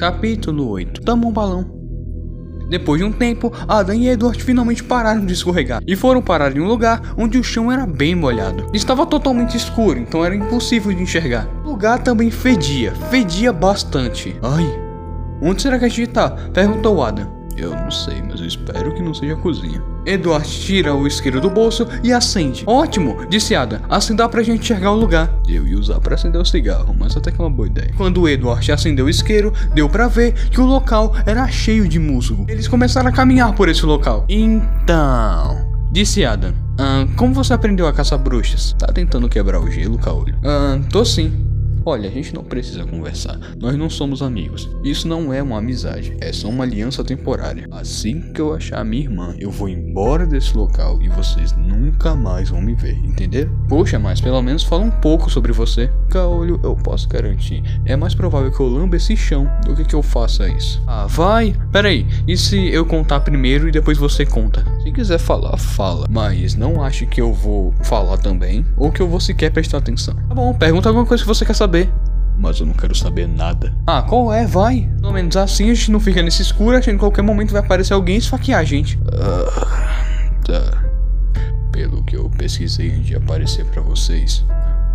Capítulo 8 Tamo um balão. Depois de um tempo, Adam e Edward finalmente pararam de escorregar e foram parar em um lugar onde o chão era bem molhado. Estava totalmente escuro, então era impossível de enxergar. O lugar também fedia, fedia bastante. Ai, onde será que a gente tá? Perguntou Adam. Eu não sei, mas eu espero que não seja a cozinha. Edward tira o isqueiro do bolso e acende. Ótimo, disse Ada. Assim dá pra gente enxergar o lugar. Eu ia usar pra acender o cigarro, mas até que é uma boa ideia. Quando Edward acendeu o isqueiro, deu pra ver que o local era cheio de musgo. Eles começaram a caminhar por esse local. Então, disse Adam. Ah, como você aprendeu a caçar bruxas? Tá tentando quebrar o gelo, Caolho? Ah, tô sim. Olha, a gente não precisa conversar. Nós não somos amigos. Isso não é uma amizade, é só uma aliança temporária. Assim que eu achar minha irmã, eu vou embora desse local e vocês nunca mais vão me ver, entenderam? Poxa, mas pelo menos fala um pouco sobre você. Caolho, eu posso garantir. É mais provável que eu lamba esse chão do que que eu faça isso. Ah, vai? Peraí, e se eu contar primeiro e depois você conta? Se quiser falar, fala. Mas não ache que eu vou falar também ou que eu vou sequer prestar atenção. Tá bom, pergunta alguma coisa que você quer saber. Mas eu não quero saber nada. Ah, qual é? Vai. Pelo menos assim a gente não fica nesse escuro achando que em qualquer momento vai aparecer alguém e esfaquear a gente. Ah, tá. Pelo que eu pesquisei antes de aparecer pra vocês,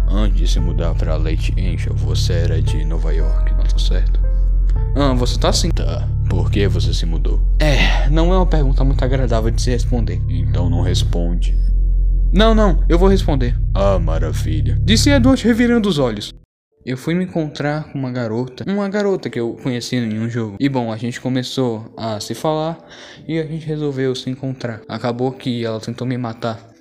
antes de se mudar pra Lake Angel, você era de Nova York, não tá certo? Ah, você tá sim. Tá. Por que você se mudou? É, não é uma pergunta muito agradável de se responder. Então não responde. Não, não, eu vou responder. Ah, maravilha. Disse Edward revirando os olhos. Eu fui me encontrar com uma garota, uma garota que eu conheci em um jogo. E bom, a gente começou a se falar e a gente resolveu se encontrar. Acabou que ela tentou me matar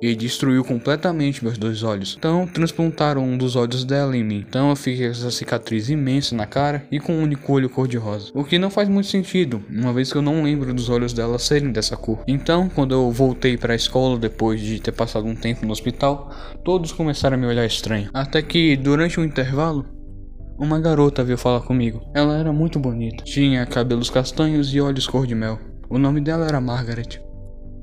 e destruiu completamente meus dois olhos. Então transplantaram um dos olhos dela em mim. Então eu fiquei com essa cicatriz imensa na cara e com um único olho cor-de-rosa. O que não faz muito sentido, uma vez que eu não lembro dos olhos dela serem dessa cor. Então, quando eu voltei para a escola depois de ter passado um tempo no hospital, todos começaram a me olhar estranho. Até que durante um intervalo, uma garota veio falar comigo. Ela era muito bonita, tinha cabelos castanhos e olhos cor de mel. O nome dela era Margaret.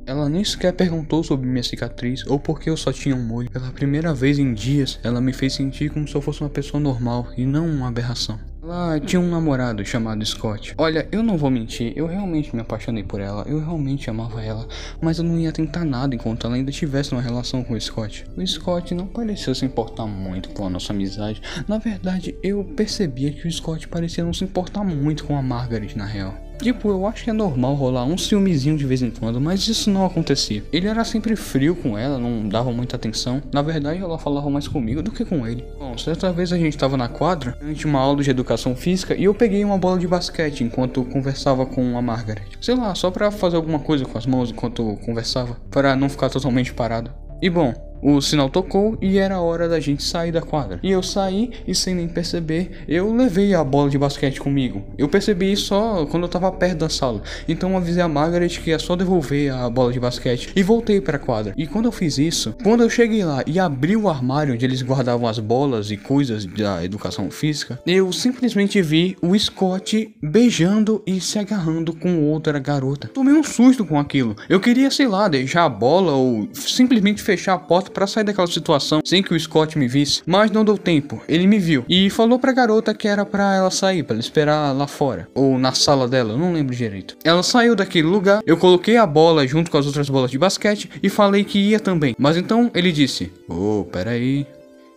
Ela nem sequer perguntou sobre minha cicatriz ou por que eu só tinha um molho. Pela primeira vez em dias, ela me fez sentir como se eu fosse uma pessoa normal e não uma aberração. Ela tinha um namorado chamado Scott. Olha, eu não vou mentir, eu realmente me apaixonei por ela, eu realmente amava ela, mas eu não ia tentar nada enquanto ela ainda tivesse uma relação com o Scott. O Scott não parecia se importar muito com a nossa amizade. Na verdade, eu percebia que o Scott parecia não se importar muito com a Margaret na real. Tipo, eu acho que é normal rolar um ciúmezinho de vez em quando, mas isso não acontecia. Ele era sempre frio com ela, não dava muita atenção. Na verdade, ela falava mais comigo do que com ele. Bom, certa vez a gente tava na quadra, durante uma aula de educação física, e eu peguei uma bola de basquete enquanto conversava com a Margaret. Sei lá, só pra fazer alguma coisa com as mãos enquanto conversava, para não ficar totalmente parado. E bom, o sinal tocou e era hora da gente sair da quadra. E eu saí e sem nem perceber, eu levei a bola de basquete comigo. Eu percebi isso só quando eu tava perto da sala. Então avisei a Margaret que ia só devolver a bola de basquete e voltei para a quadra. E quando eu fiz isso, quando eu cheguei lá e abri o armário onde eles guardavam as bolas e coisas da educação física, eu simplesmente vi o Scott beijando e se agarrando com outra garota. Tomei um susto com aquilo. Eu queria, sei lá, deixar a bola ou simplesmente fechar a porta para sair daquela situação sem que o Scott me visse, mas não deu tempo. Ele me viu e falou pra garota que era para ela sair, para esperar lá fora ou na sala dela, não lembro direito. Ela saiu daquele lugar, eu coloquei a bola junto com as outras bolas de basquete e falei que ia também. Mas então ele disse: "Ô, oh, peraí,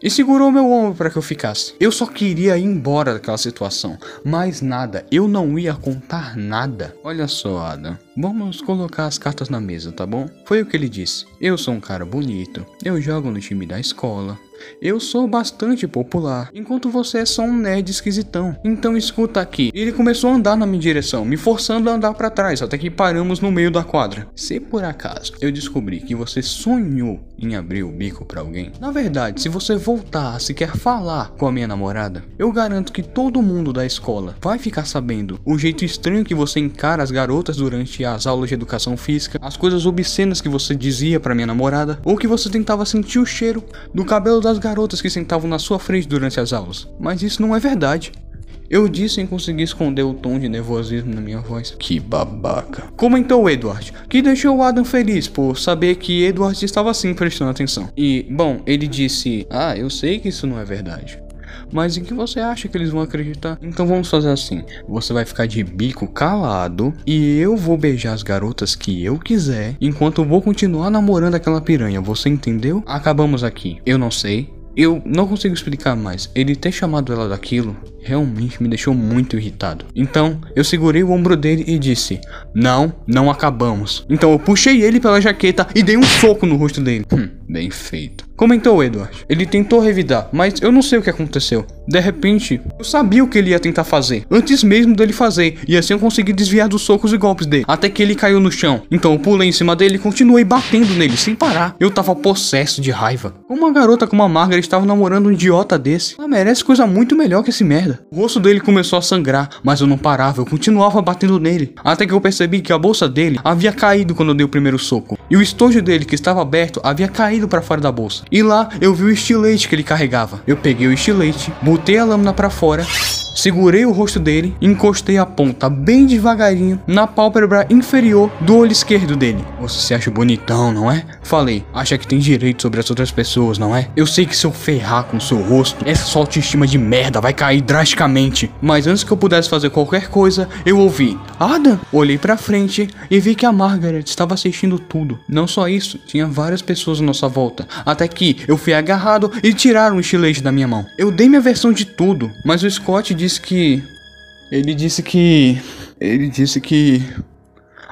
e segurou meu ombro para que eu ficasse. Eu só queria ir embora daquela situação, mais nada, eu não ia contar nada. Olha só, Adam, vamos colocar as cartas na mesa, tá bom? Foi o que ele disse. Eu sou um cara bonito, eu jogo no time da escola, eu sou bastante popular, enquanto você é só um nerd esquisitão. Então escuta aqui. Ele começou a andar na minha direção, me forçando a andar para trás, até que paramos no meio da quadra. Se por acaso eu descobrir que você sonhou em abrir o bico para alguém, na verdade, se você voltar a sequer falar com a minha namorada, eu garanto que todo mundo da escola vai ficar sabendo o jeito estranho que você encara as garotas durante as aulas de educação física, as coisas obscenas que você dizia para minha namorada, ou que você tentava sentir o cheiro do cabelo das garotas que sentavam na sua frente durante as aulas. Mas isso não é verdade. Eu disse sem conseguir esconder o tom de nervosismo na minha voz. Que babaca. Comentou Edward, que deixou Adam feliz por saber que Edward estava sim prestando atenção. E, bom, ele disse: Ah, eu sei que isso não é verdade. Mas em que você acha que eles vão acreditar? Então vamos fazer assim: você vai ficar de bico calado e eu vou beijar as garotas que eu quiser, enquanto eu vou continuar namorando aquela piranha. Você entendeu? Acabamos aqui. Eu não sei. Eu não consigo explicar mais. Ele ter chamado ela daquilo realmente me deixou muito irritado. Então, eu segurei o ombro dele e disse: Não, não acabamos. Então eu puxei ele pela jaqueta e dei um soco no rosto dele. Hum, bem feito. Comentou Edward. Ele tentou revidar, mas eu não sei o que aconteceu. De repente, eu sabia o que ele ia tentar fazer, antes mesmo dele fazer, e assim eu consegui desviar dos socos e golpes dele, até que ele caiu no chão. Então eu pulei em cima dele e continuei batendo nele sem parar. Eu tava possesso de raiva. Como uma garota como a Margaret estava namorando um idiota desse, ela merece coisa muito melhor que esse merda. O rosto dele começou a sangrar, mas eu não parava, eu continuava batendo nele, até que eu percebi que a bolsa dele havia caído quando eu dei o primeiro soco, e o estojo dele que estava aberto havia caído para fora da bolsa. E lá eu vi o estilete que ele carregava. Eu peguei o estilete, botei a lâmina para fora Segurei o rosto dele e encostei a ponta bem devagarinho na pálpebra inferior do olho esquerdo dele. Você se acha bonitão, não é? Falei, acha que tem direito sobre as outras pessoas, não é? Eu sei que se eu ferrar com seu rosto, essa sua autoestima de merda vai cair drasticamente. Mas antes que eu pudesse fazer qualquer coisa, eu ouvi, Adam? Olhei pra frente e vi que a Margaret estava assistindo tudo. Não só isso, tinha várias pessoas à nossa volta. Até que eu fui agarrado e tiraram o estilete da minha mão. Eu dei minha versão de tudo, mas o Scott disse disse que. Ele disse que. Ele disse que.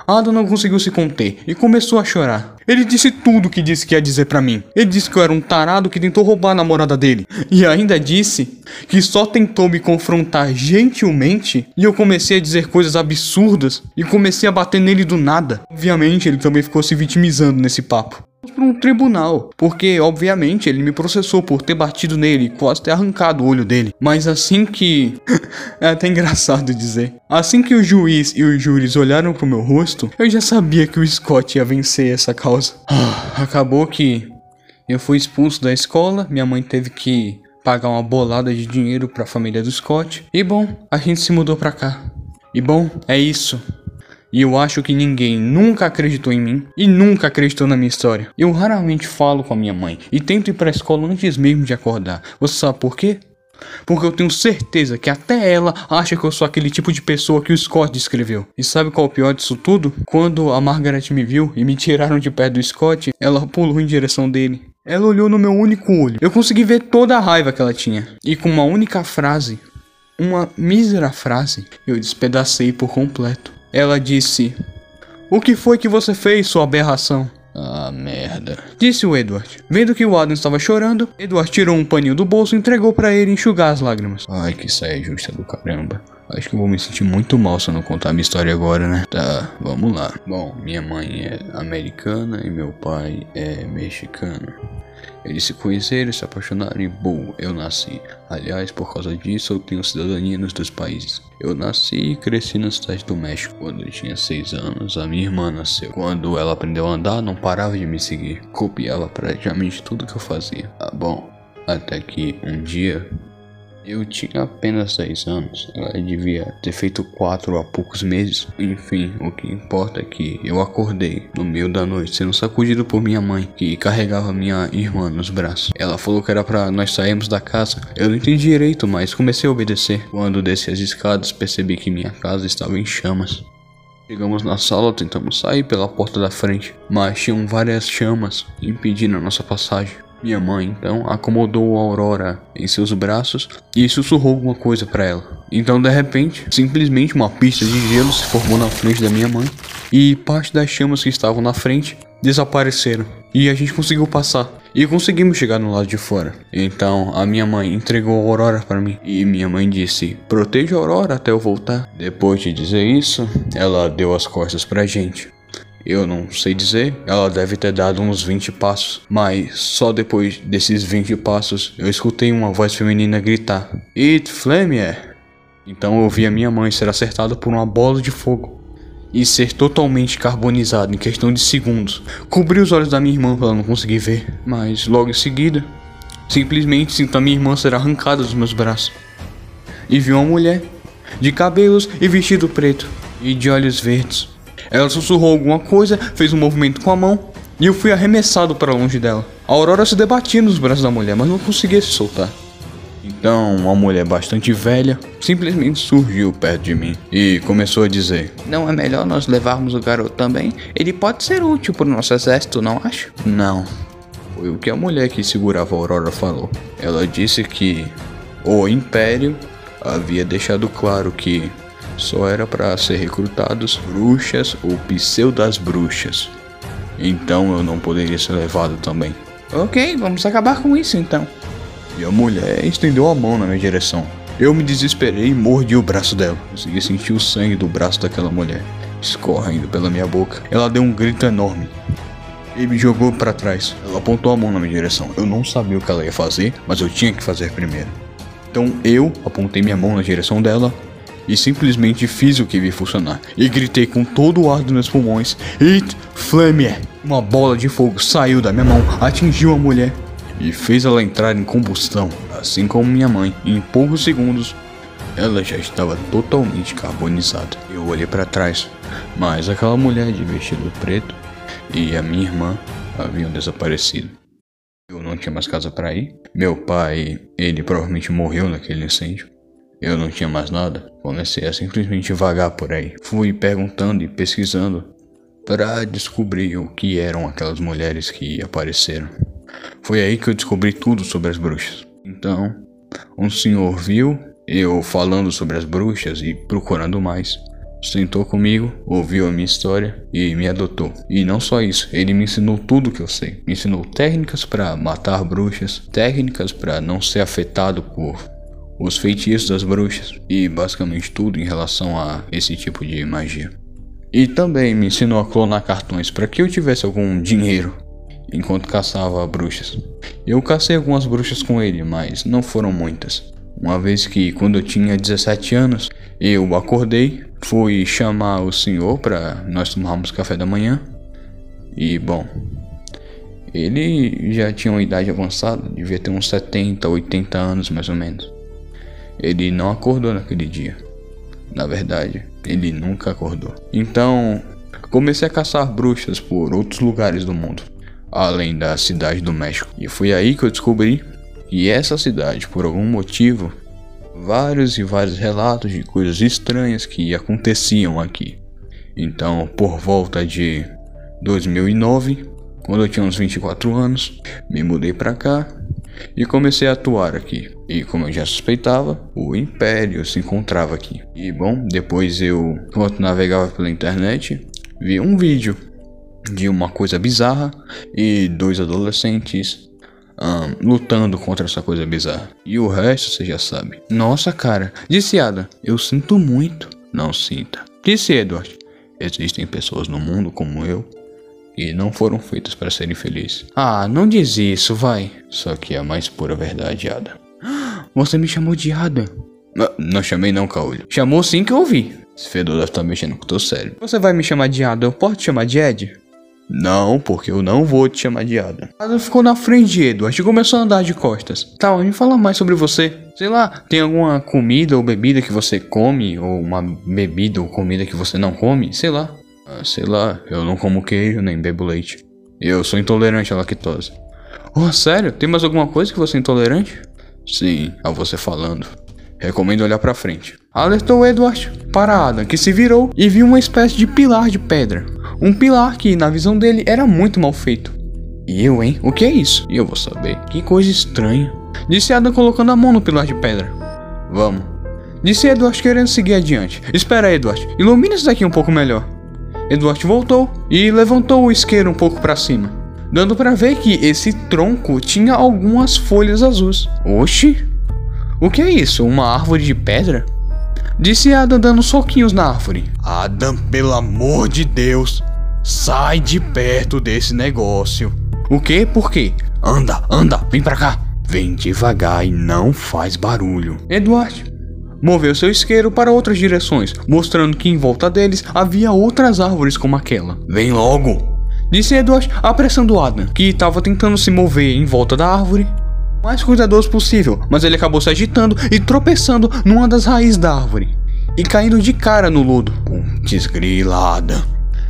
Ada não conseguiu se conter e começou a chorar. Ele disse tudo o que disse que ia dizer para mim. Ele disse que eu era um tarado que tentou roubar a namorada dele. E ainda disse que só tentou me confrontar gentilmente e eu comecei a dizer coisas absurdas e comecei a bater nele do nada. Obviamente, ele também ficou se vitimizando nesse papo para um tribunal, porque obviamente ele me processou por ter batido nele e quase ter arrancado o olho dele. Mas assim que é até engraçado dizer. Assim que o juiz e os júris olharam pro meu rosto, eu já sabia que o Scott ia vencer essa causa. Acabou que eu fui expulso da escola, minha mãe teve que pagar uma bolada de dinheiro para a família do Scott. E bom, a gente se mudou para cá. E bom, é isso. E eu acho que ninguém nunca acreditou em mim e nunca acreditou na minha história. Eu raramente falo com a minha mãe e tento ir pra escola antes mesmo de acordar. Você sabe por quê? Porque eu tenho certeza que até ela acha que eu sou aquele tipo de pessoa que o Scott descreveu. E sabe qual é o pior disso tudo? Quando a Margaret me viu e me tiraram de perto do Scott, ela pulou em direção dele. Ela olhou no meu único olho. Eu consegui ver toda a raiva que ela tinha. E com uma única frase, uma mísera frase, eu despedacei por completo. Ela disse: O que foi que você fez, sua aberração? Ah, merda. Disse o Edward. Vendo que o Adam estava chorando, Edward tirou um paninho do bolso e entregou para ele enxugar as lágrimas. Ai, que saia justa do caramba. Acho que eu vou me sentir muito mal se eu não contar minha história agora, né? Tá, vamos lá. Bom, minha mãe é americana e meu pai é mexicano. Eles se conheceram, se apaixonaram e bom, eu nasci. Aliás, por causa disso, eu tenho cidadania nos dois países. Eu nasci e cresci na cidade do México. Quando eu tinha 6 anos, a minha irmã nasceu. Quando ela aprendeu a andar, não parava de me seguir. Copiava praticamente tudo que eu fazia. Ah, bom, até que um dia eu tinha apenas 10 anos, ela devia ter feito 4 há poucos meses. Enfim, o que importa é que eu acordei no meio da noite sendo sacudido por minha mãe, que carregava minha irmã nos braços. Ela falou que era para nós sairmos da casa. Eu não entendi direito, mas comecei a obedecer. Quando desci as escadas, percebi que minha casa estava em chamas. Chegamos na sala, tentamos sair pela porta da frente, mas tinham várias chamas impedindo a nossa passagem. Minha mãe então acomodou a Aurora em seus braços e sussurrou alguma coisa para ela. Então, de repente, simplesmente uma pista de gelo se formou na frente da minha mãe e parte das chamas que estavam na frente desapareceram. E a gente conseguiu passar. E conseguimos chegar no lado de fora. Então a minha mãe entregou a Aurora para mim. E minha mãe disse: Proteja a Aurora até eu voltar. Depois de dizer isso, ela deu as costas pra gente. Eu não sei dizer, ela deve ter dado uns 20 passos, mas só depois desses 20 passos eu escutei uma voz feminina gritar: It Flamier! Então eu vi a minha mãe ser acertada por uma bola de fogo e ser totalmente carbonizada em questão de segundos. Cobri os olhos da minha irmã para ela não conseguir ver, mas logo em seguida, simplesmente sinto a minha irmã ser arrancada dos meus braços. E vi uma mulher de cabelos e vestido preto e de olhos verdes ela sussurrou alguma coisa, fez um movimento com a mão e eu fui arremessado para longe dela. A Aurora se debatia nos braços da mulher, mas não conseguia se soltar. Então, uma mulher bastante velha simplesmente surgiu perto de mim e começou a dizer: Não é melhor nós levarmos o garoto também? Ele pode ser útil para o nosso exército, não acho? Não. Foi o que a mulher que segurava a Aurora falou. Ela disse que o Império havia deixado claro que só era para ser recrutados bruxas ou pseudas bruxas. Então eu não poderia ser levado também. Ok, vamos acabar com isso então. E a mulher estendeu a mão na minha direção. Eu me desesperei e mordi o braço dela. Consegui sentir o sangue do braço daquela mulher escorrendo pela minha boca. Ela deu um grito enorme e me jogou para trás. Ela apontou a mão na minha direção. Eu não sabia o que ela ia fazer, mas eu tinha que fazer primeiro. Então eu apontei minha mão na direção dela e simplesmente fiz o que vi funcionar. E gritei com todo o ar dos meus pulmões: It Flame! Uma bola de fogo saiu da minha mão, atingiu a mulher e fez ela entrar em combustão, assim como minha mãe. Em poucos segundos, ela já estava totalmente carbonizada. Eu olhei para trás, mas aquela mulher de vestido preto e a minha irmã haviam desaparecido. Eu não tinha mais casa para ir. Meu pai, ele provavelmente morreu naquele incêndio. Eu não tinha mais nada. Comecei a simplesmente vagar por aí. Fui perguntando e pesquisando para descobrir o que eram aquelas mulheres que apareceram. Foi aí que eu descobri tudo sobre as bruxas. Então, um senhor viu eu falando sobre as bruxas e procurando mais. Sentou comigo, ouviu a minha história e me adotou. E não só isso, ele me ensinou tudo que eu sei. Me ensinou técnicas para matar bruxas, técnicas para não ser afetado por os feitiços das bruxas e basicamente tudo em relação a esse tipo de magia. E também me ensinou a clonar cartões para que eu tivesse algum dinheiro enquanto caçava bruxas. Eu cacei algumas bruxas com ele, mas não foram muitas. Uma vez que, quando eu tinha 17 anos, eu acordei, fui chamar o senhor para nós tomarmos café da manhã. E, bom, ele já tinha uma idade avançada, devia ter uns 70, 80 anos mais ou menos. Ele não acordou naquele dia. Na verdade, ele nunca acordou. Então, comecei a caçar bruxas por outros lugares do mundo além da cidade do México. E foi aí que eu descobri que essa cidade, por algum motivo, vários e vários relatos de coisas estranhas que aconteciam aqui. Então, por volta de 2009, quando eu tinha uns 24 anos, me mudei para cá e comecei a atuar aqui. E como eu já suspeitava, o Império se encontrava aqui. E bom, depois eu, enquanto navegava pela internet, vi um vídeo de uma coisa bizarra e dois adolescentes um, lutando contra essa coisa bizarra. E o resto você já sabe. Nossa, cara, disse Ada, eu sinto muito. Não sinta. Disse Edward, existem pessoas no mundo como eu e não foram feitas para serem felizes. Ah, não diz isso, vai. Só que é a mais pura verdade, Ada. Você me chamou de Ada. Não, não chamei não, Caolho. Chamou sim que eu ouvi. Esse fedor deve estar tá mexendo com o teu cérebro. Você vai me chamar de Ada, eu posso te chamar de Ed? Não, porque eu não vou te chamar de Ada. Ada ficou na frente de Edward e começou a andar de costas. Tá, me fala mais sobre você. Sei lá, tem alguma comida ou bebida que você come? Ou uma bebida ou comida que você não come? Sei lá. Ah, sei lá, eu não como queijo nem bebo leite. Eu sou intolerante à lactose. Oh, sério? Tem mais alguma coisa que você é intolerante? Sim, a você falando. Recomendo olhar para frente. Alertou Edward para Adam, que se virou e viu uma espécie de pilar de pedra. Um pilar que, na visão dele, era muito mal feito. E eu, hein? O que é isso? E eu vou saber. Que coisa estranha. Disse Adam colocando a mão no pilar de pedra. Vamos. Disse Edward querendo seguir adiante. Espera, Edward. Ilumina isso daqui um pouco melhor. Edward voltou e levantou o isqueiro um pouco para cima, dando para ver que esse tronco tinha algumas folhas azuis. Oxi! O que é isso? Uma árvore de pedra? Disse Adam dando soquinhos na árvore. Adam, pelo amor de Deus, sai de perto desse negócio. O que? Por quê? Anda, anda, vem pra cá. Vem devagar e não faz barulho. Edward moveu seu isqueiro para outras direções, mostrando que em volta deles havia outras árvores como aquela. Vem logo! Disse Edward, apressando Adam, que estava tentando se mover em volta da árvore mais cuidadoso possível, mas ele acabou se agitando e tropeçando numa das raízes da árvore e caindo de cara no lodo. Desgrilada.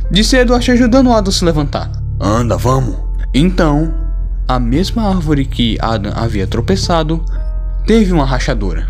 Disse Edward ajudando Adam a se levantar. Anda, vamos. Então, a mesma árvore que Adam havia tropeçado teve uma rachadura.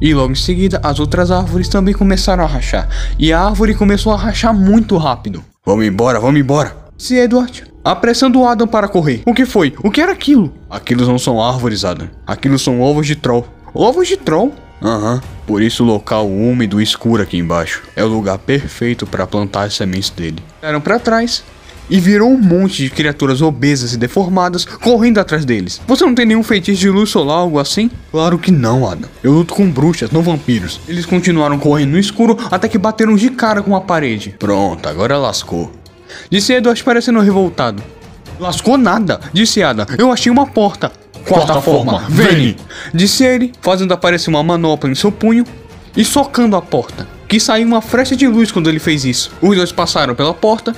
E logo em seguida, as outras árvores também começaram a rachar. E a árvore começou a rachar muito rápido. Vamos embora, vamos embora. Se Edward, apressando o Adam para correr. O que foi? O que era aquilo? Aquilo não são árvores, Adam. Aquilo são ovos de troll. Ovos de troll? Aham. Por isso o local úmido e escuro aqui embaixo é o lugar perfeito para plantar as sementes dele. Eram para trás e virou um monte de criaturas obesas e deformadas correndo atrás deles. Você não tem nenhum feitiço de luz solar, algo assim? Claro que não, Adam. Eu luto com bruxas, não vampiros. Eles continuaram correndo no escuro até que bateram de cara com a parede. Pronto, agora lascou. Disse Edward parecendo revoltado. Lascou nada, disse Adam. Eu achei uma porta. Quarta forma, Vene! Disse ele, fazendo aparecer uma manopla em seu punho e socando a porta. Que saiu uma flecha de luz quando ele fez isso. Os dois passaram pela porta,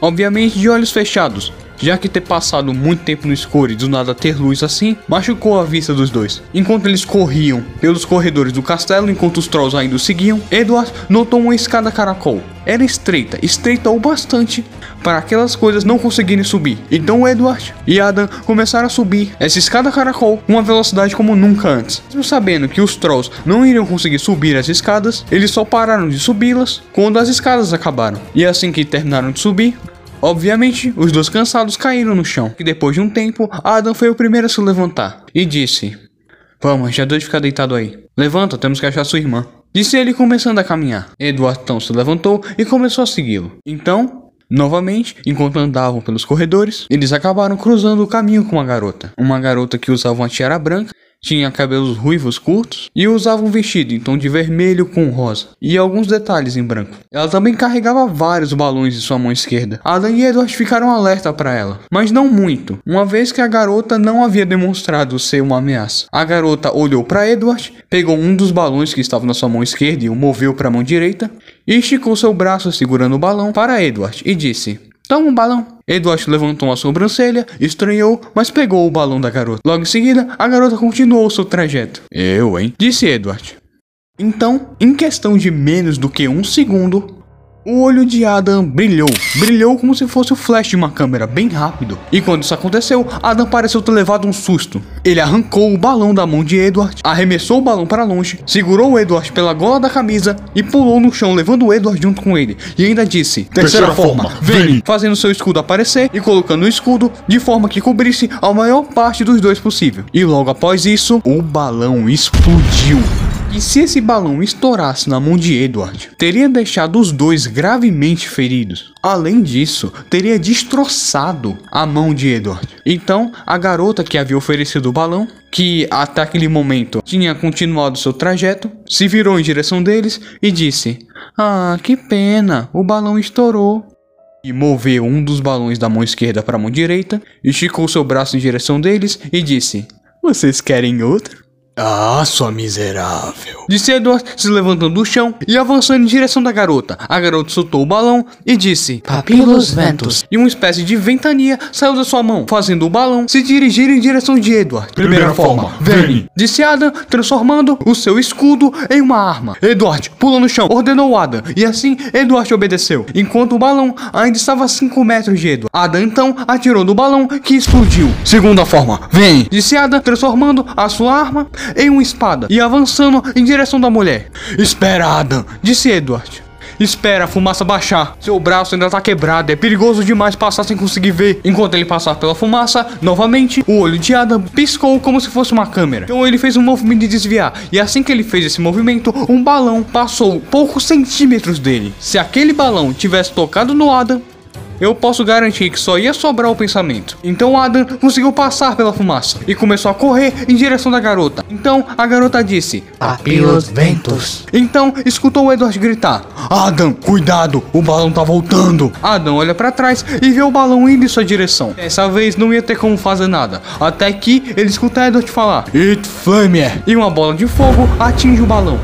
obviamente de olhos fechados, já que ter passado muito tempo no escuro e do nada ter luz assim, machucou a vista dos dois. Enquanto eles corriam pelos corredores do castelo, enquanto os trolls ainda o seguiam, Edward notou uma escada caracol. Era estreita, estreita o bastante para aquelas coisas não conseguirem subir. Então Edward e Adam começaram a subir essa escada caracol com uma velocidade como nunca antes. Mesmo sabendo que os trolls não iriam conseguir subir as escadas, eles só pararam de subi-las quando as escadas acabaram. E assim que terminaram de subir, Obviamente, os dois cansados caíram no chão. E depois de um tempo, Adam foi o primeiro a se levantar e disse: Vamos, já deu de ficar deitado aí. Levanta, temos que achar sua irmã. Disse ele começando a caminhar. Edward então se levantou e começou a segui-lo. Então, Novamente, enquanto andavam pelos corredores, eles acabaram cruzando o caminho com uma garota. Uma garota que usava uma tiara branca tinha cabelos ruivos curtos e usava um vestido em tom de vermelho com rosa e alguns detalhes em branco. Ela também carregava vários balões em sua mão esquerda. Alan e Edward ficaram alerta para ela, mas não muito, uma vez que a garota não havia demonstrado ser uma ameaça. A garota olhou para Edward, pegou um dos balões que estava na sua mão esquerda e o moveu para a mão direita e esticou seu braço segurando o balão para Edward e disse: Toma um balão. Edward levantou uma sobrancelha, estranhou, mas pegou o balão da garota. Logo em seguida, a garota continuou seu trajeto. Eu, hein? Disse Edward. Então, em questão de menos do que um segundo, o olho de Adam brilhou, brilhou como se fosse o flash de uma câmera, bem rápido. E quando isso aconteceu, Adam pareceu ter levado um susto. Ele arrancou o balão da mão de Edward, arremessou o balão para longe, segurou o Edward pela gola da camisa e pulou no chão, levando o Edward junto com ele. E ainda disse: Terceira, Terceira forma, vem! Fazendo seu escudo aparecer e colocando o escudo de forma que cobrisse a maior parte dos dois possível. E logo após isso, o balão explodiu. E se esse balão estourasse na mão de Edward, teria deixado os dois gravemente feridos. Além disso, teria destroçado a mão de Edward. Então, a garota que havia oferecido o balão, que até aquele momento tinha continuado seu trajeto, se virou em direção deles e disse: Ah, que pena, o balão estourou. E moveu um dos balões da mão esquerda para a mão direita, esticou seu braço em direção deles e disse: Vocês querem outro? Ah, sua miserável. Disse Edward, se levantando do chão e avançando em direção da garota. A garota soltou o balão e disse: Papilos ventos. E uma espécie de ventania saiu da sua mão, fazendo o balão se dirigir em direção de Edward. Primeira, forma, vem. Disse Adam, transformando o seu escudo em uma arma. Edward pulou no chão, ordenou Adam, e assim Edward obedeceu, enquanto o balão ainda estava a 5 metros de Edward. Adam então atirou no balão que explodiu. Segunda forma, vem. Disse Adam, transformando a sua arma em uma espada e avançando em direção da mulher. Espera, Adam, disse Edward. Espera a fumaça baixar. Seu braço ainda tá quebrado. É perigoso demais passar sem conseguir ver. Enquanto ele passar pela fumaça, novamente, o olho de Adam piscou como se fosse uma câmera. Então ele fez um movimento de desviar. E assim que ele fez esse movimento, um balão passou poucos centímetros dele. Se aquele balão tivesse tocado no Adam, eu posso garantir que só ia sobrar o pensamento. Então Adam conseguiu passar pela fumaça e começou a correr em direção da garota. Então a garota disse: Papilos ventos. Então escutou o Edward gritar: Adam, cuidado, o balão tá voltando. Adam olha para trás e vê o balão indo em sua direção. Dessa vez não ia ter como fazer nada, até que ele escuta Edward falar: It Flamer! E uma bola de fogo atinge o balão,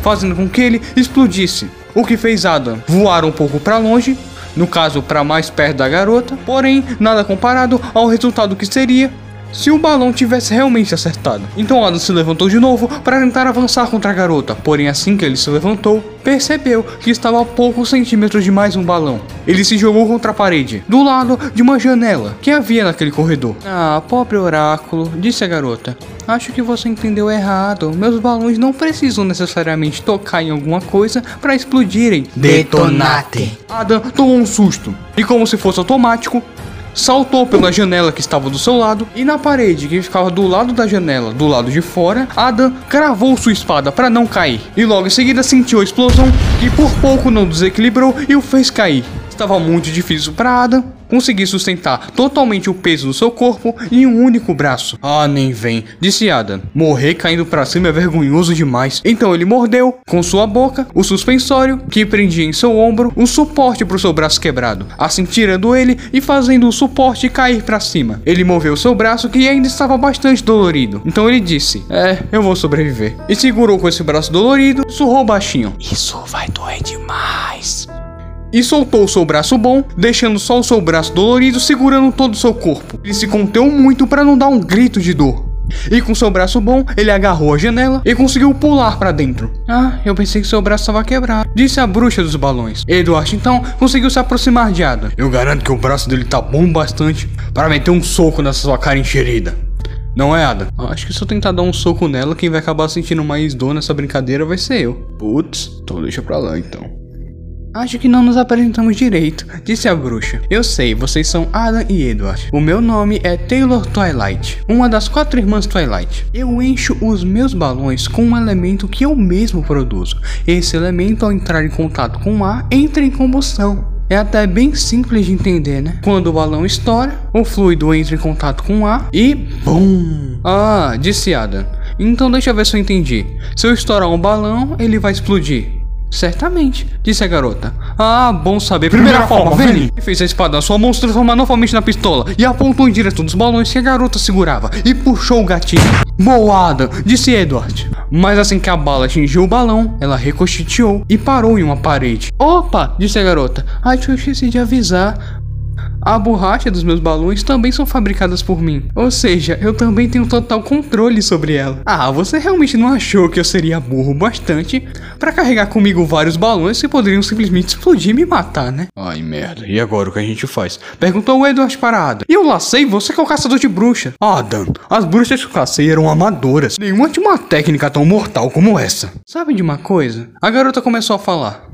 fazendo com que ele explodisse. O que fez Adam voar um pouco para longe no caso para mais perto da garota, porém nada comparado ao resultado que seria se o balão tivesse realmente acertado. Então Adam se levantou de novo para tentar avançar contra a garota, porém assim que ele se levantou, percebeu que estava a poucos centímetros de mais um balão. Ele se jogou contra a parede, do lado de uma janela que havia naquele corredor. Ah, pobre oráculo, disse a garota. Acho que você entendeu errado. Meus balões não precisam necessariamente tocar em alguma coisa para explodirem. Detonate. Adam tomou um susto e, como se fosse automático, saltou pela janela que estava do seu lado e na parede que ficava do lado da janela, do lado de fora, Adam cravou sua espada para não cair e logo em seguida sentiu a explosão que por pouco não desequilibrou e o fez cair. Estava muito difícil para Adam conseguir sustentar totalmente o peso do seu corpo em um único braço. Ah, nem vem, disse Adam. Morrer caindo para cima é vergonhoso demais. Então ele mordeu com sua boca o suspensório que prendia em seu ombro um suporte para o seu braço quebrado, assim tirando ele e fazendo o suporte cair para cima. Ele moveu seu braço que ainda estava bastante dolorido. Então ele disse: "É, eu vou sobreviver." E segurou com esse braço dolorido, surrou baixinho. Isso vai doer demais. E soltou seu braço bom, deixando só o seu braço dolorido segurando todo o seu corpo. Ele se conteu muito para não dar um grito de dor. E com seu braço bom, ele agarrou a janela e conseguiu pular para dentro. Ah, eu pensei que seu braço estava quebrado, disse a bruxa dos balões. Edward então conseguiu se aproximar de Ada. Eu garanto que o braço dele tá bom bastante para meter um soco nessa sua cara encherida. Não é, Ada? Acho que se eu tentar dar um soco nela, quem vai acabar sentindo mais dor nessa brincadeira vai ser eu. Putz, então deixa pra lá então. Acho que não nos apresentamos direito, disse a bruxa. Eu sei, vocês são Adam e Edward. O meu nome é Taylor Twilight, uma das quatro irmãs Twilight. Eu encho os meus balões com um elemento que eu mesmo produzo. Esse elemento, ao entrar em contato com o ar, entra em combustão. É até bem simples de entender, né? Quando o balão estoura, o fluido entra em contato com o ar e BUM! Ah, disse Adam. Então deixa eu ver se eu entendi. Se eu estourar um balão, ele vai explodir. Certamente, disse a garota. Ah, bom saber. Primeira, forma, Vene! Fez a espada na sua mão se transformar novamente na pistola e apontou em direção dos balões que a garota segurava e puxou o gatilho. Boada, disse Edward. Mas assim que a bala atingiu o balão, ela ricocheteou e parou em uma parede. Opa, disse a garota. Acho que eu esqueci de avisar. A borracha dos meus balões também são fabricadas por mim. Ou seja, eu também tenho total controle sobre ela. Ah, você realmente não achou que eu seria burro bastante para carregar comigo vários balões que poderiam simplesmente explodir e me matar, né? Ai, merda. E agora o que a gente faz? Perguntou o Edward para Adam. E eu lacei você que é o caçador de bruxa. Adam, as bruxas que eu cacei eram amadoras. Nenhuma tinha uma técnica tão mortal como essa. Sabe de uma coisa? A garota começou a falar.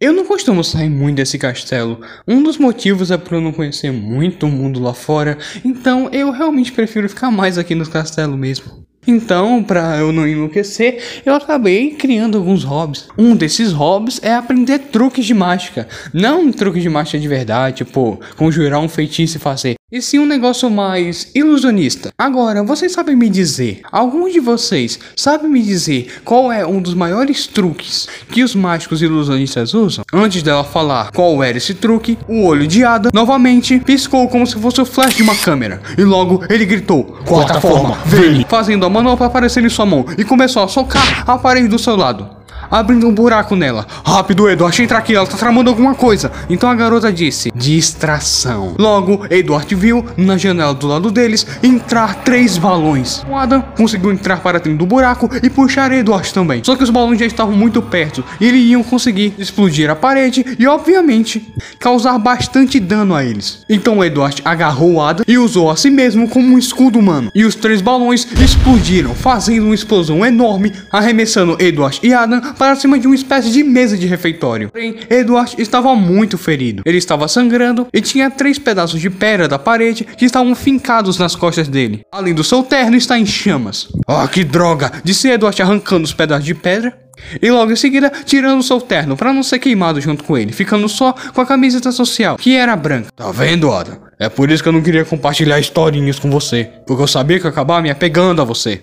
Eu não costumo sair muito desse castelo. Um dos motivos é por eu não conhecer muito o mundo lá fora, então eu realmente prefiro ficar mais aqui no castelo mesmo. Então, para eu não enlouquecer, eu acabei criando alguns hobbies. Um desses hobbies é aprender truques de mágica. Não truques de mágica de verdade, tipo, conjurar um feitiço e fazer. E sim um negócio mais ilusionista. Agora, vocês sabem me dizer, alguns de vocês sabem me dizer qual é um dos maiores truques que os mágicos ilusionistas usam? Antes dela falar qual era esse truque, o olho de Ada novamente piscou como se fosse o flash de uma câmera. E logo ele gritou: Quarta forma, vem! fazendo a manopla aparecer em sua mão e começou a socar a parede do seu lado. Abrindo um buraco nela. Rápido, Edward, entra aqui, ela tá tramando alguma coisa. Então a garota disse: Distração. Logo, Edward viu, na janela do lado deles, entrar três balões. O Adam conseguiu entrar para dentro do buraco e puxar Edward também. Só que os balões já estavam muito perto e eles iam conseguir explodir a parede e, obviamente, causar bastante dano a eles. Então Edward agarrou o Adam e usou a si mesmo como um escudo humano. E os três balões explodiram, fazendo uma explosão enorme, arremessando Edward e Adam para cima de uma espécie de mesa de refeitório. Porém, Edward estava muito ferido. Ele estava sangrando e tinha três pedaços de pedra da parede que estavam fincados nas costas dele. Além do seu terno está em chamas. Ah, que droga! Disse Edward arrancando os pedaços de pedra. E logo em seguida, tirando seu terno para não ser queimado junto com ele, ficando só com a camiseta social, que era branca. Tá vendo, Adam? É por isso que eu não queria compartilhar historinhas com você. Porque eu sabia que eu ia acabar me apegando a você.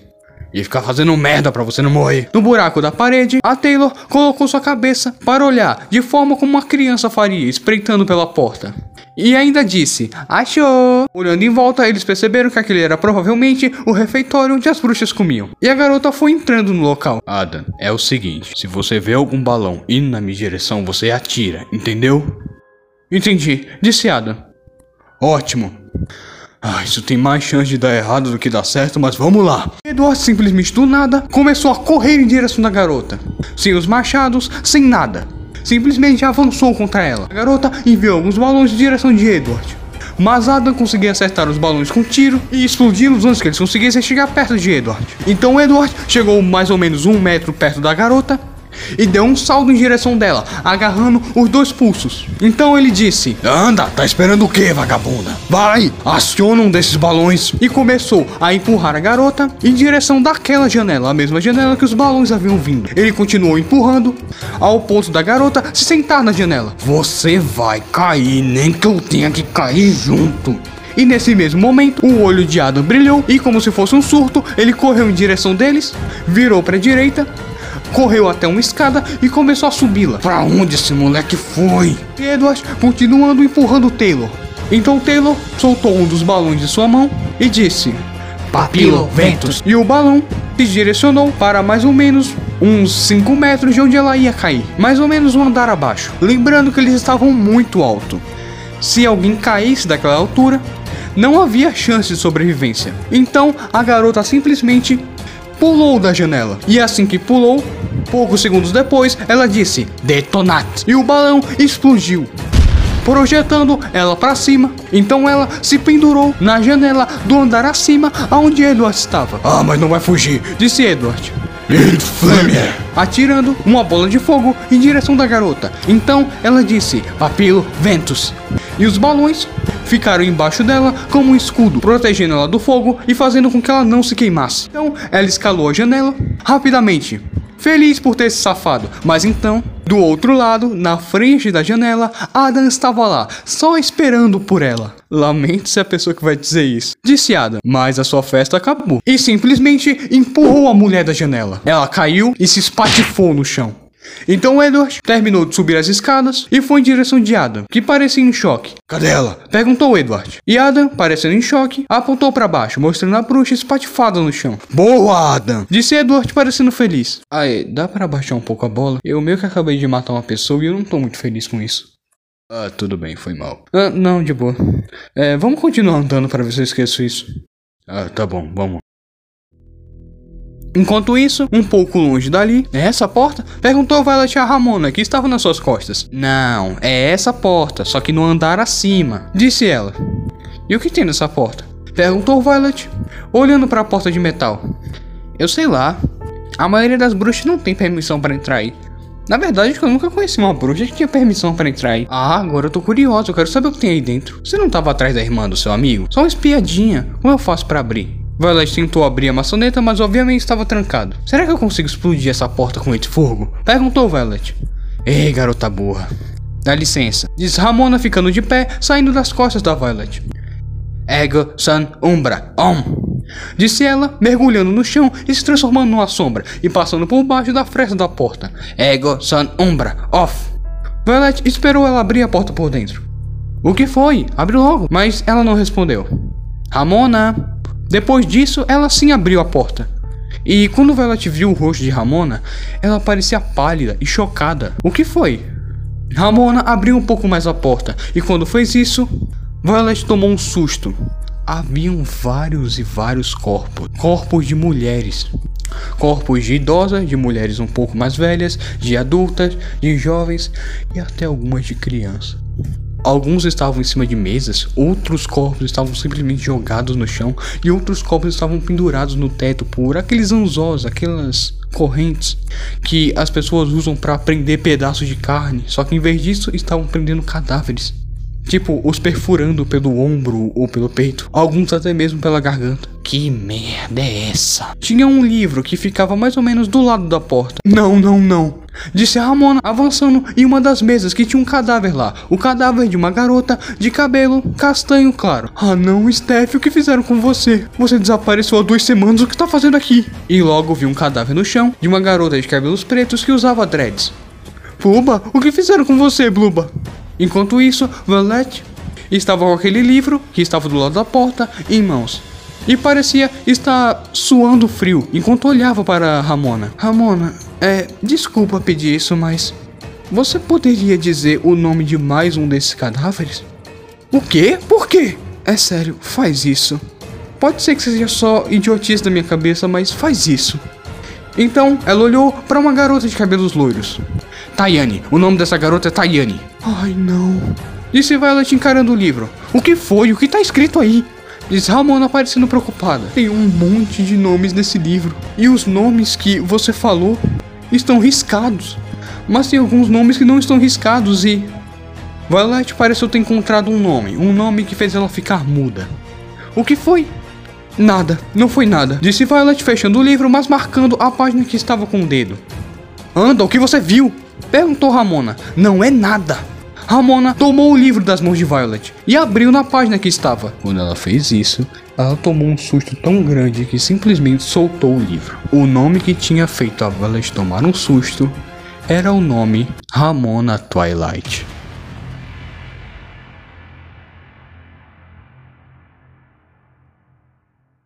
E ficar fazendo merda pra você não morrer. No buraco da parede, a Taylor colocou sua cabeça para olhar, de forma como uma criança faria, espreitando pela porta. E ainda disse: Achou! Olhando em volta, eles perceberam que aquele era provavelmente o refeitório onde as bruxas comiam. E a garota foi entrando no local. Adam, é o seguinte: se você vê algum balão indo na minha direção, você atira, entendeu? Entendi, disse Adam. Ótimo. Ah, isso tem mais chance de dar errado do que dar certo, mas vamos lá. Edward simplesmente do nada começou a correr em direção da garota. Sem os machados, sem nada. Simplesmente avançou contra ela. A garota enviou alguns balões em direção de Edward. Mas Adam conseguia acertar os balões com tiro e explodi-los antes que eles conseguissem chegar perto de Edward. Então Edward chegou mais ou menos um metro perto da garota e deu um salto em direção dela, agarrando os dois pulsos. Então ele disse: Anda, tá esperando o que, vagabunda? Vai, aciona um desses balões. E começou a empurrar a garota em direção daquela janela, a mesma janela que os balões haviam vindo. Ele continuou empurrando ao ponto da garota se sentar na janela. Você vai cair, nem que eu tenha que cair junto. E nesse mesmo momento, o olho de Adam brilhou e, como se fosse um surto, ele correu em direção deles, virou para a direita correu até uma escada e começou a subi-la. Pra onde esse moleque foi? Edward continuando empurrando Taylor. Então Taylor soltou um dos balões de sua mão e disse: Papilo Ventus. E o balão se direcionou para mais ou menos uns 5 metros de onde ela ia cair, mais ou menos um andar abaixo. Lembrando que eles estavam muito alto. Se alguém caísse daquela altura, não havia chance de sobrevivência. Então a garota simplesmente pulou da janela. E assim que pulou, poucos segundos depois, ela disse: Detonate! E o balão explodiu. Projetando ela para cima, então ela se pendurou na janela do andar acima aonde Edward estava. Ah, mas não vai fugir, disse Edward. Infame! Atirando uma bola de fogo em direção da garota. Então ela disse: Papilo Ventus. E os balões ficaram embaixo dela como um escudo, protegendo ela do fogo e fazendo com que ela não se queimasse. Então ela escalou a janela rapidamente, feliz por ter se safado. Mas então, do outro lado, na frente da janela, Adam estava lá, só esperando por ela. Lamento se a pessoa que vai dizer isso. Disse Adam, mas a sua festa acabou. E simplesmente empurrou a mulher da janela. Ela caiu e se espatifou no chão. Então Edward terminou de subir as escadas e foi em direção de Adam, que parecia em choque. Cadê ela? Perguntou Edward. E Adam, parecendo em choque, apontou para baixo, mostrando a bruxa espatifada no chão. Boa, Adam! Disse Edward, parecendo feliz. Aí, dá para abaixar um pouco a bola? Eu meio que acabei de matar uma pessoa e eu não tô muito feliz com isso. Ah, tudo bem, foi mal. Ah, não, de boa. É, vamos continuar andando para ver se eu esqueço isso. Ah, tá bom, vamos. Enquanto isso, um pouco longe dali, é essa porta? Perguntou Violet a Ramona, que estava nas suas costas. Não, é essa porta, só que no andar acima, disse ela. E o que tem nessa porta? Perguntou Violet, olhando para a porta de metal. Eu sei lá. A maioria das bruxas não tem permissão para entrar aí. Na verdade, eu nunca conheci uma bruxa que tinha permissão para entrar aí. Ah, agora eu tô curioso, eu quero saber o que tem aí dentro. Você não estava atrás da irmã do seu amigo? Só uma espiadinha. Como eu faço para abrir? Violet tentou abrir a maçaneta, mas obviamente estava trancado. Será que eu consigo explodir essa porta com esse fogo? Perguntou Violet. Ei, garota burra. Dá licença. Diz Ramona ficando de pé, saindo das costas da Violet. Ego San Umbra Om. Disse ela, mergulhando no chão e se transformando numa sombra e passando por baixo da fresta da porta. Ego San Umbra Off. Violet esperou ela abrir a porta por dentro. O que foi? Abre logo. Mas ela não respondeu. Ramona. Depois disso, ela sim abriu a porta. E quando Violet viu o rosto de Ramona, ela parecia pálida e chocada. O que foi? Ramona abriu um pouco mais a porta e quando fez isso, Violet tomou um susto. Haviam vários e vários corpos. Corpos de mulheres. Corpos de idosas, de mulheres um pouco mais velhas, de adultas, de jovens e até algumas de crianças. Alguns estavam em cima de mesas, outros corpos estavam simplesmente jogados no chão e outros corpos estavam pendurados no teto por aqueles anzós, aquelas correntes que as pessoas usam para prender pedaços de carne, só que em vez disso estavam prendendo cadáveres. Tipo, os perfurando pelo ombro ou pelo peito, alguns até mesmo pela garganta. Que merda é essa? Tinha um livro que ficava mais ou menos do lado da porta. Não, não, não. Disse a Ramona, avançando em uma das mesas que tinha um cadáver lá. O cadáver de uma garota de cabelo castanho claro. Ah não, Steph, o que fizeram com você? Você desapareceu há duas semanas, o que está fazendo aqui? E logo vi um cadáver no chão de uma garota de cabelos pretos que usava dreads. Bluba, o que fizeram com você, Bluba? Enquanto isso, Valete estava com aquele livro que estava do lado da porta em mãos. E parecia estar suando frio enquanto olhava para Ramona. Ramona, é, desculpa pedir isso, mas você poderia dizer o nome de mais um desses cadáveres? O quê? Por quê? É sério, faz isso. Pode ser que seja só idiotice da minha cabeça, mas faz isso. Então, ela olhou para uma garota de cabelos loiros. Tayane. O nome dessa garota é Tayane. Ai, não. Disse Violet encarando o livro. O que foi? O que tá escrito aí? Diz Ramona parecendo preocupada. Tem um monte de nomes nesse livro. E os nomes que você falou estão riscados. Mas tem alguns nomes que não estão riscados e. Violet pareceu ter encontrado um nome. Um nome que fez ela ficar muda. O que foi? Nada, não foi nada. Disse Violet fechando o livro, mas marcando a página que estava com o dedo. Anda, o que você viu? Perguntou Ramona. Não é nada. Ramona tomou o livro das mãos de Violet e abriu na página que estava. Quando ela fez isso, ela tomou um susto tão grande que simplesmente soltou o livro. O nome que tinha feito a Violet tomar um susto era o nome Ramona Twilight.